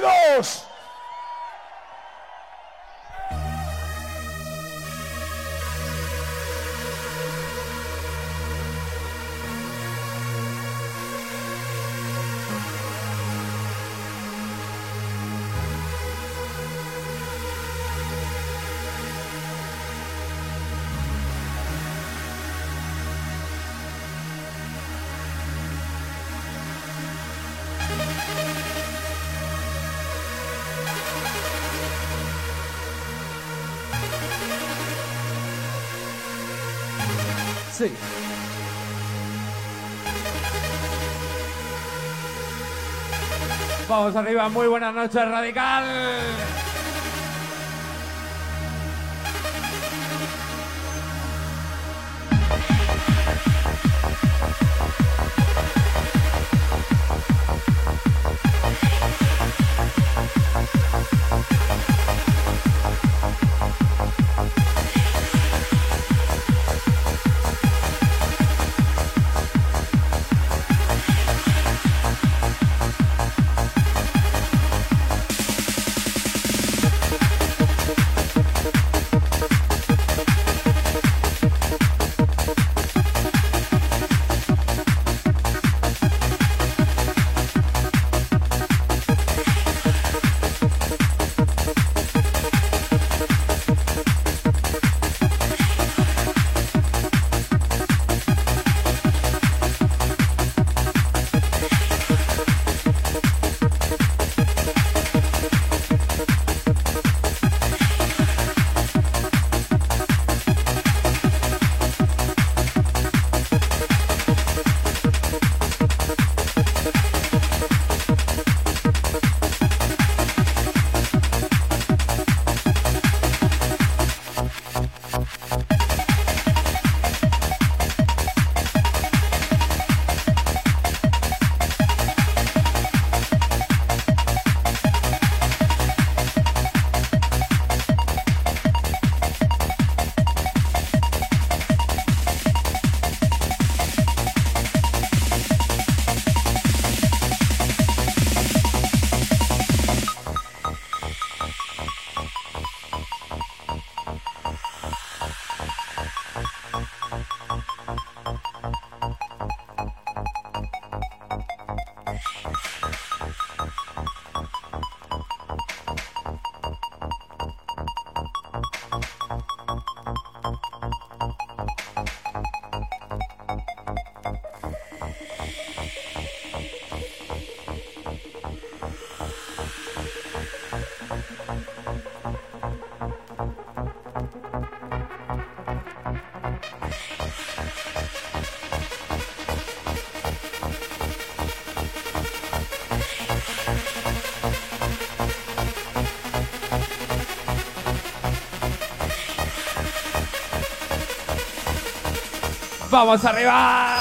sonidos. Arriba, muy buenas noches, Radical. Vamos arriba.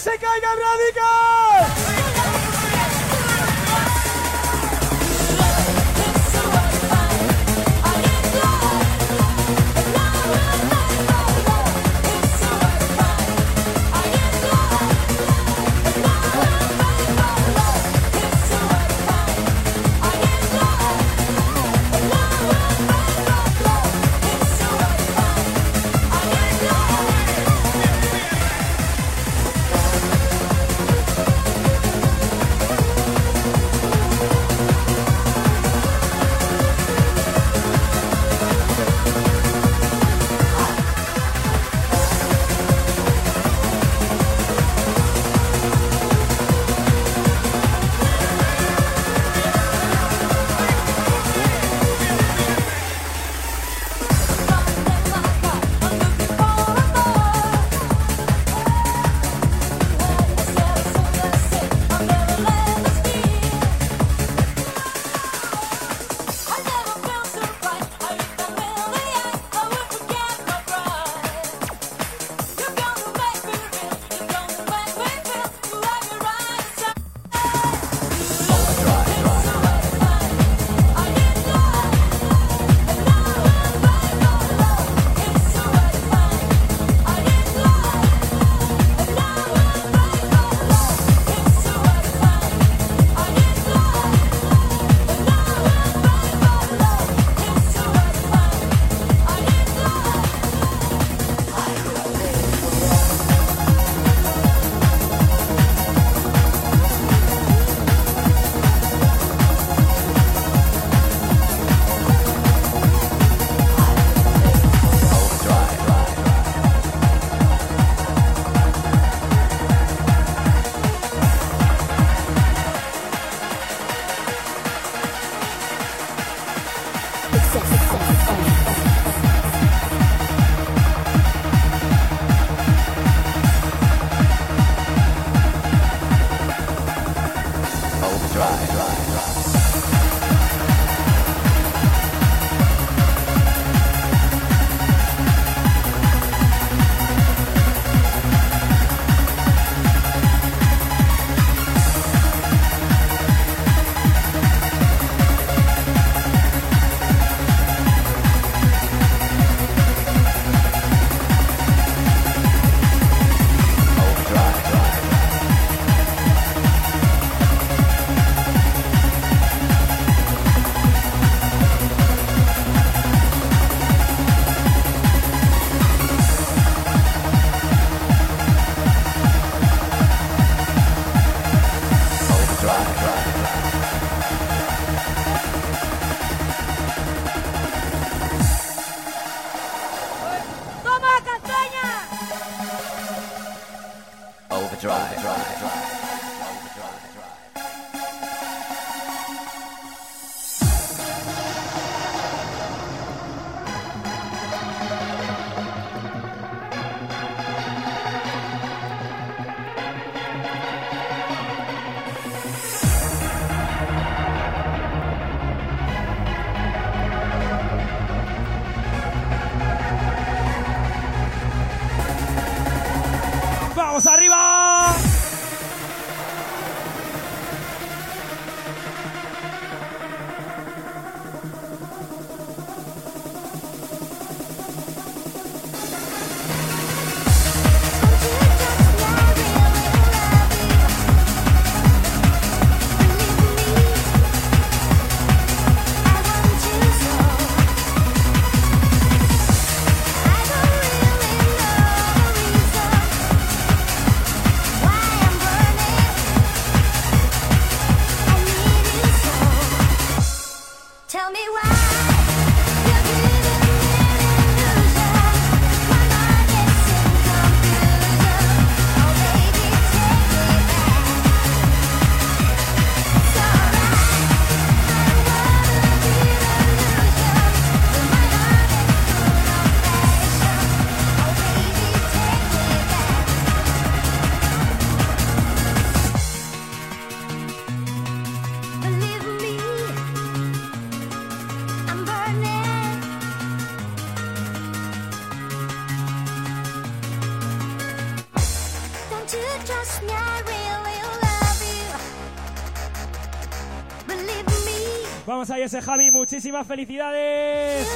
Se caiga Radical. Ese Javi, muchísimas felicidades.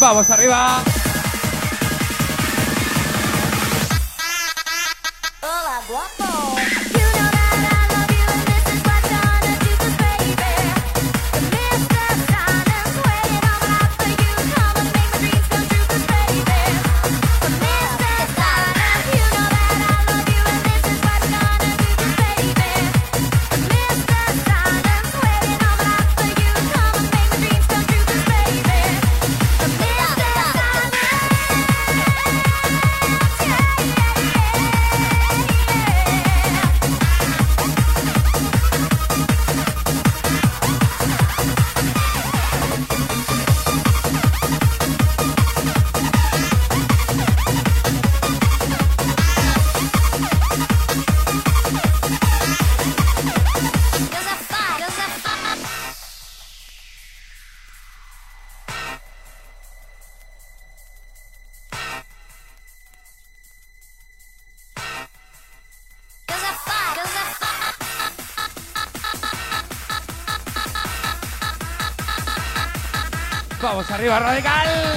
Vamos arriba. Arriba, radical.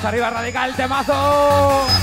Arriba, radical, temazo.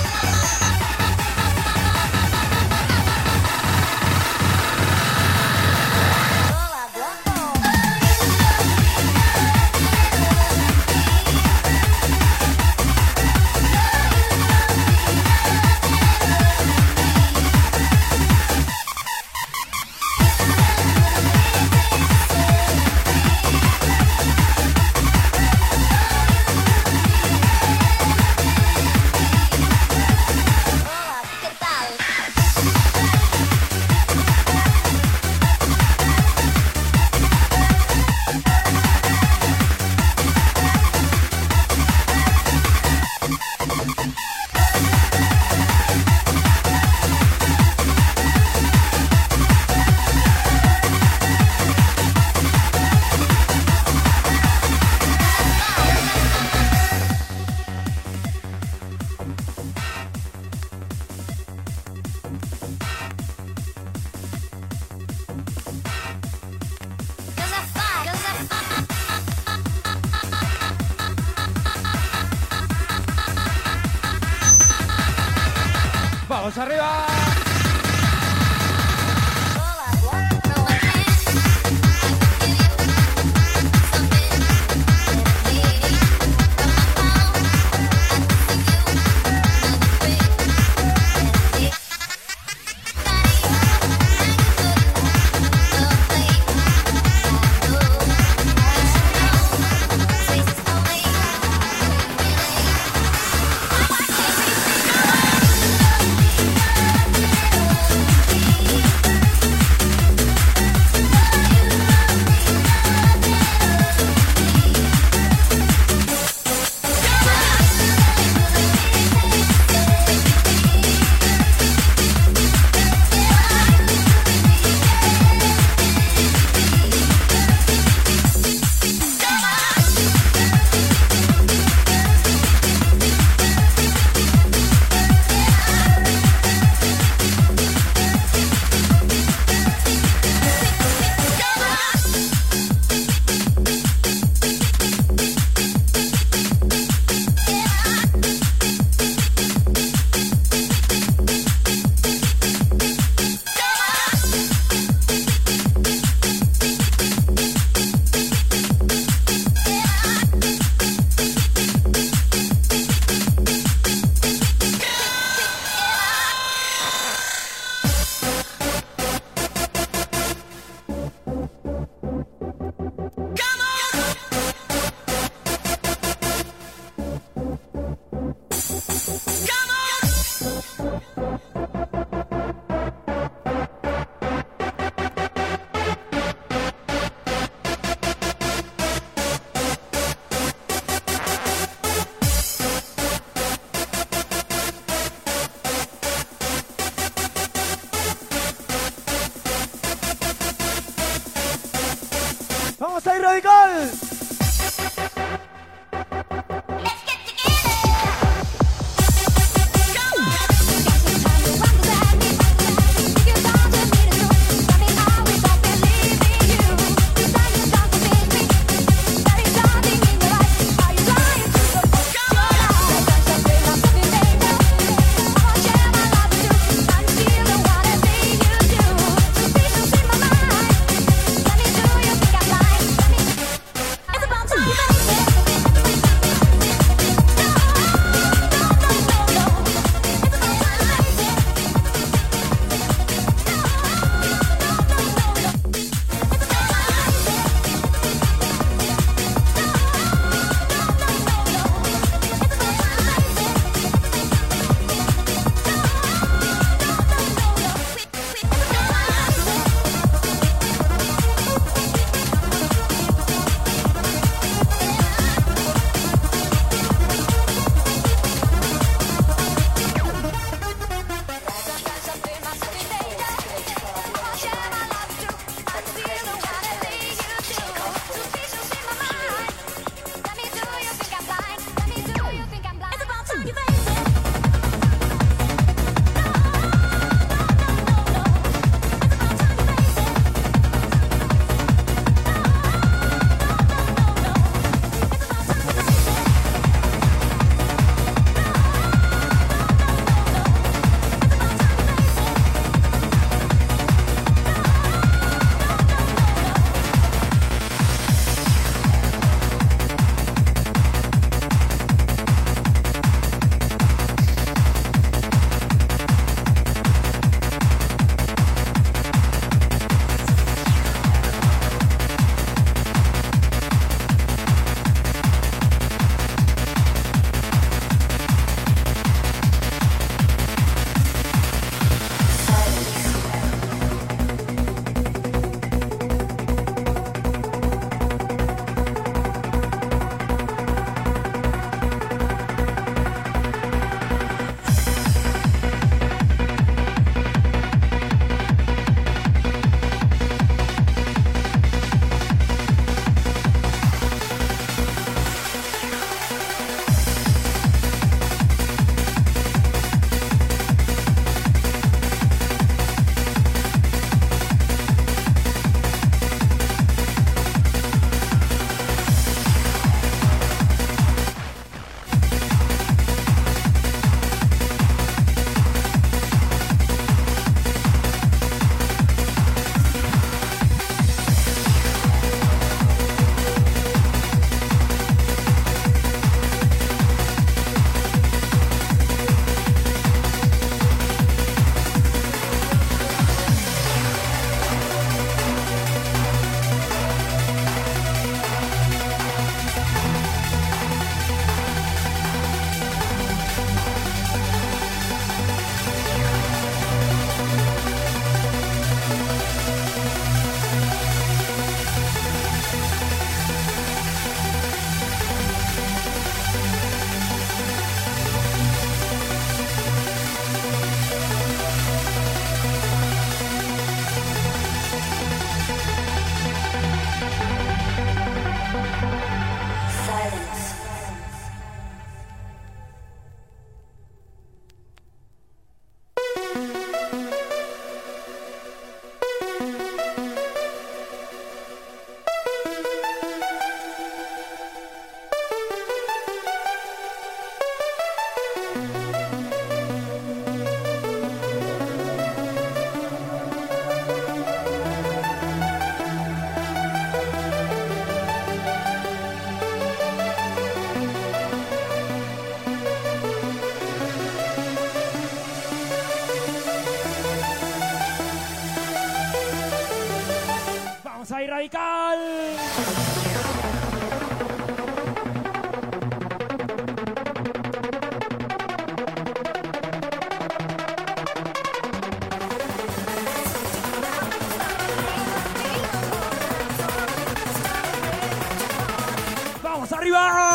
arriba.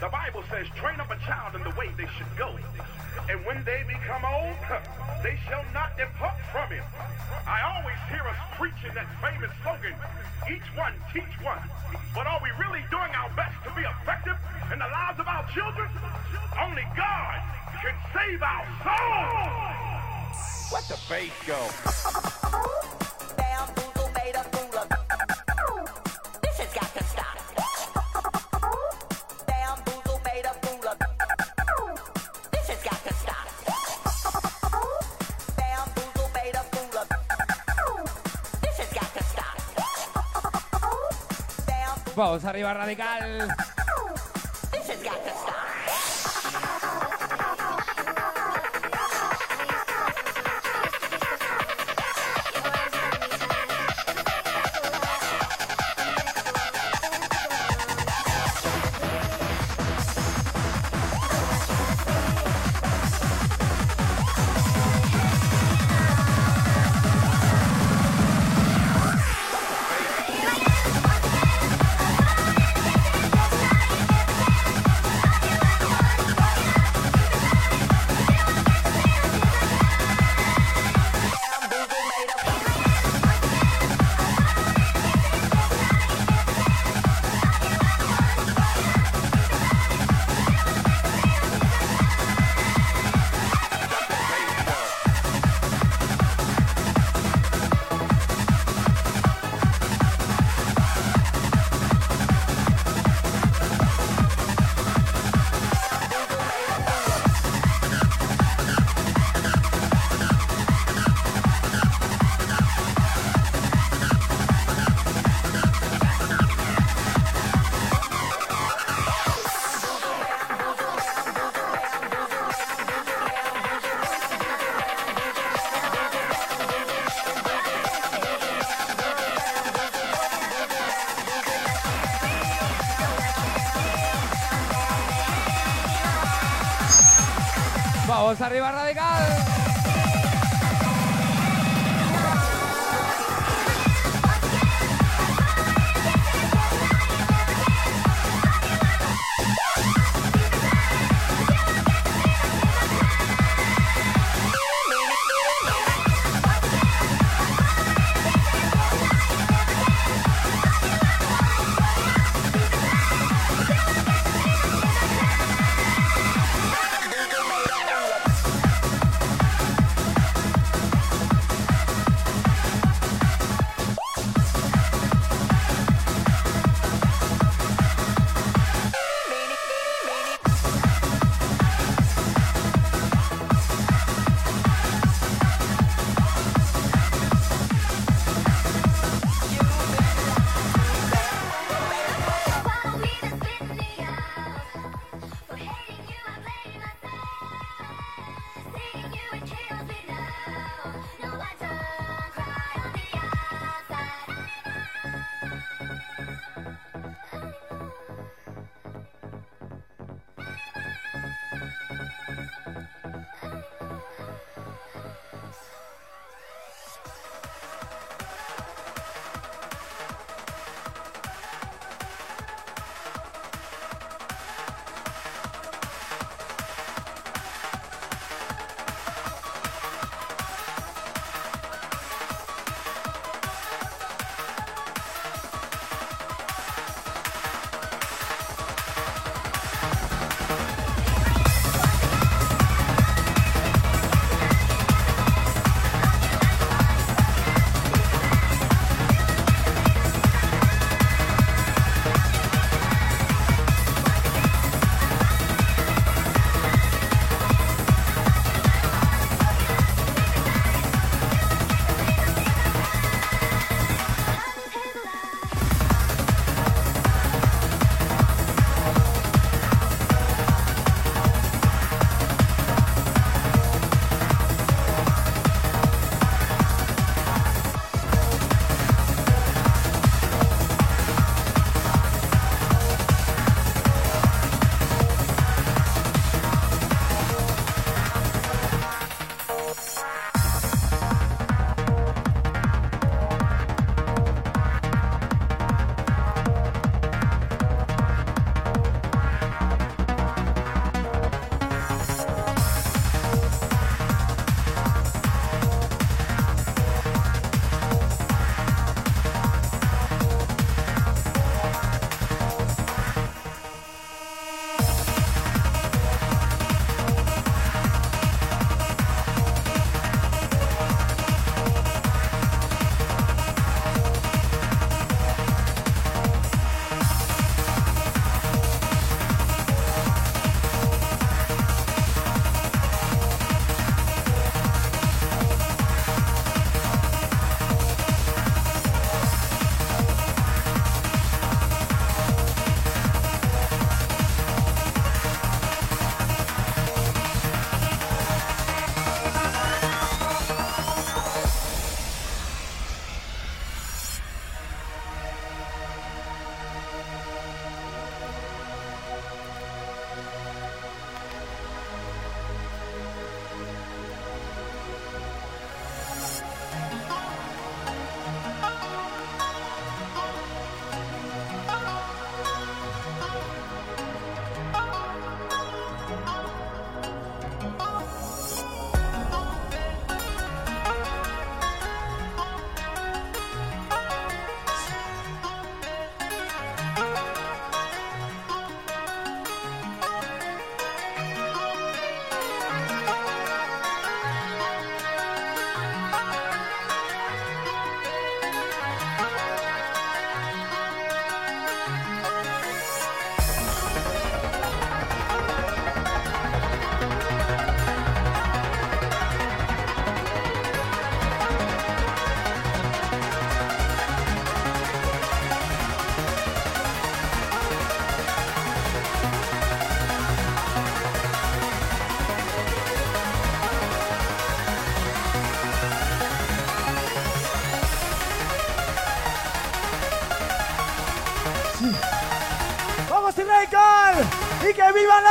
The Bible says, train up a child in the way they should go. And when they become old, they shall not depart from it. I always hear us preaching that famous slogan, each one teach one. But are we really doing our best to be effective in the lives of our children? Only God can save our souls. Let the faith go. Vamos arriba, radical.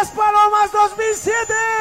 Las palomas 2007.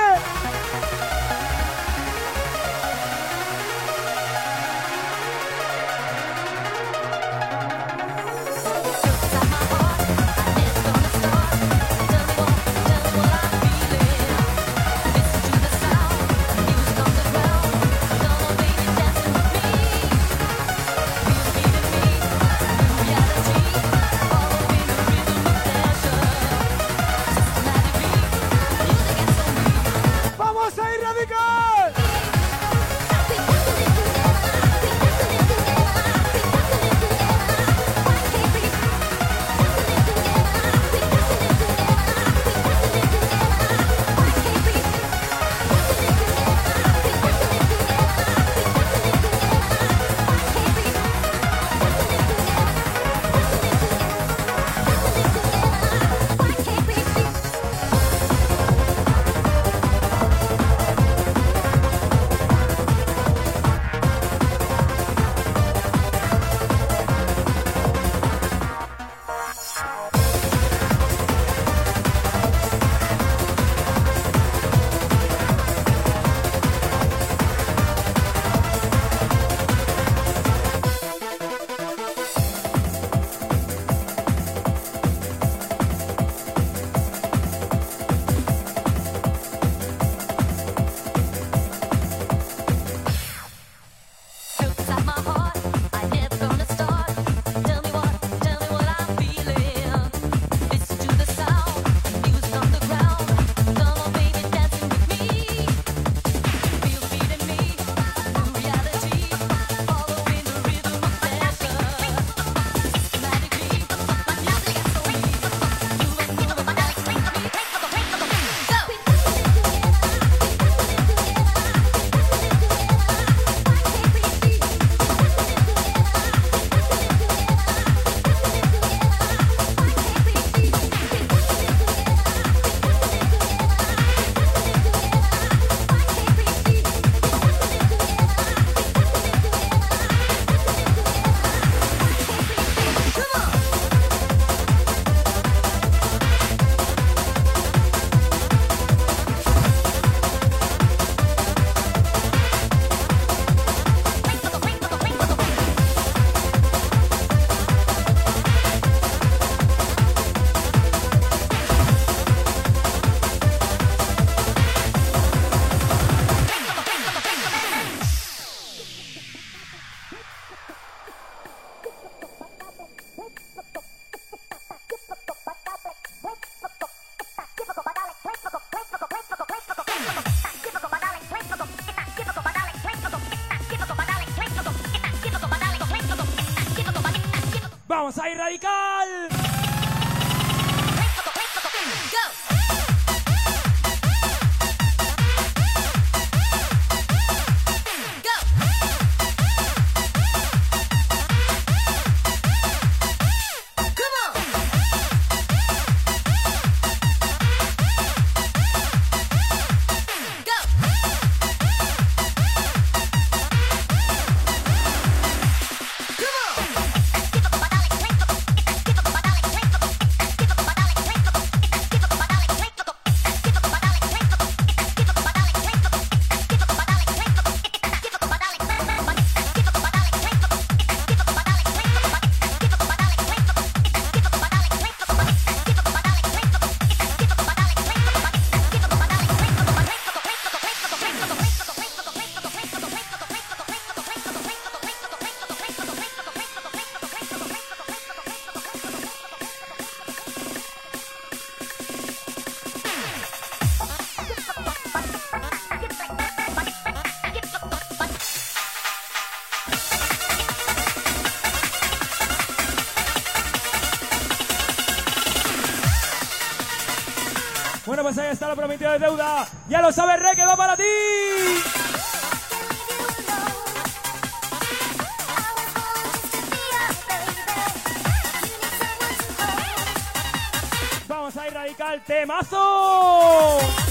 Ahí está lo prometido de deuda. Ya lo sabes, Re, que va para ti. Vamos a ir radical, temazo.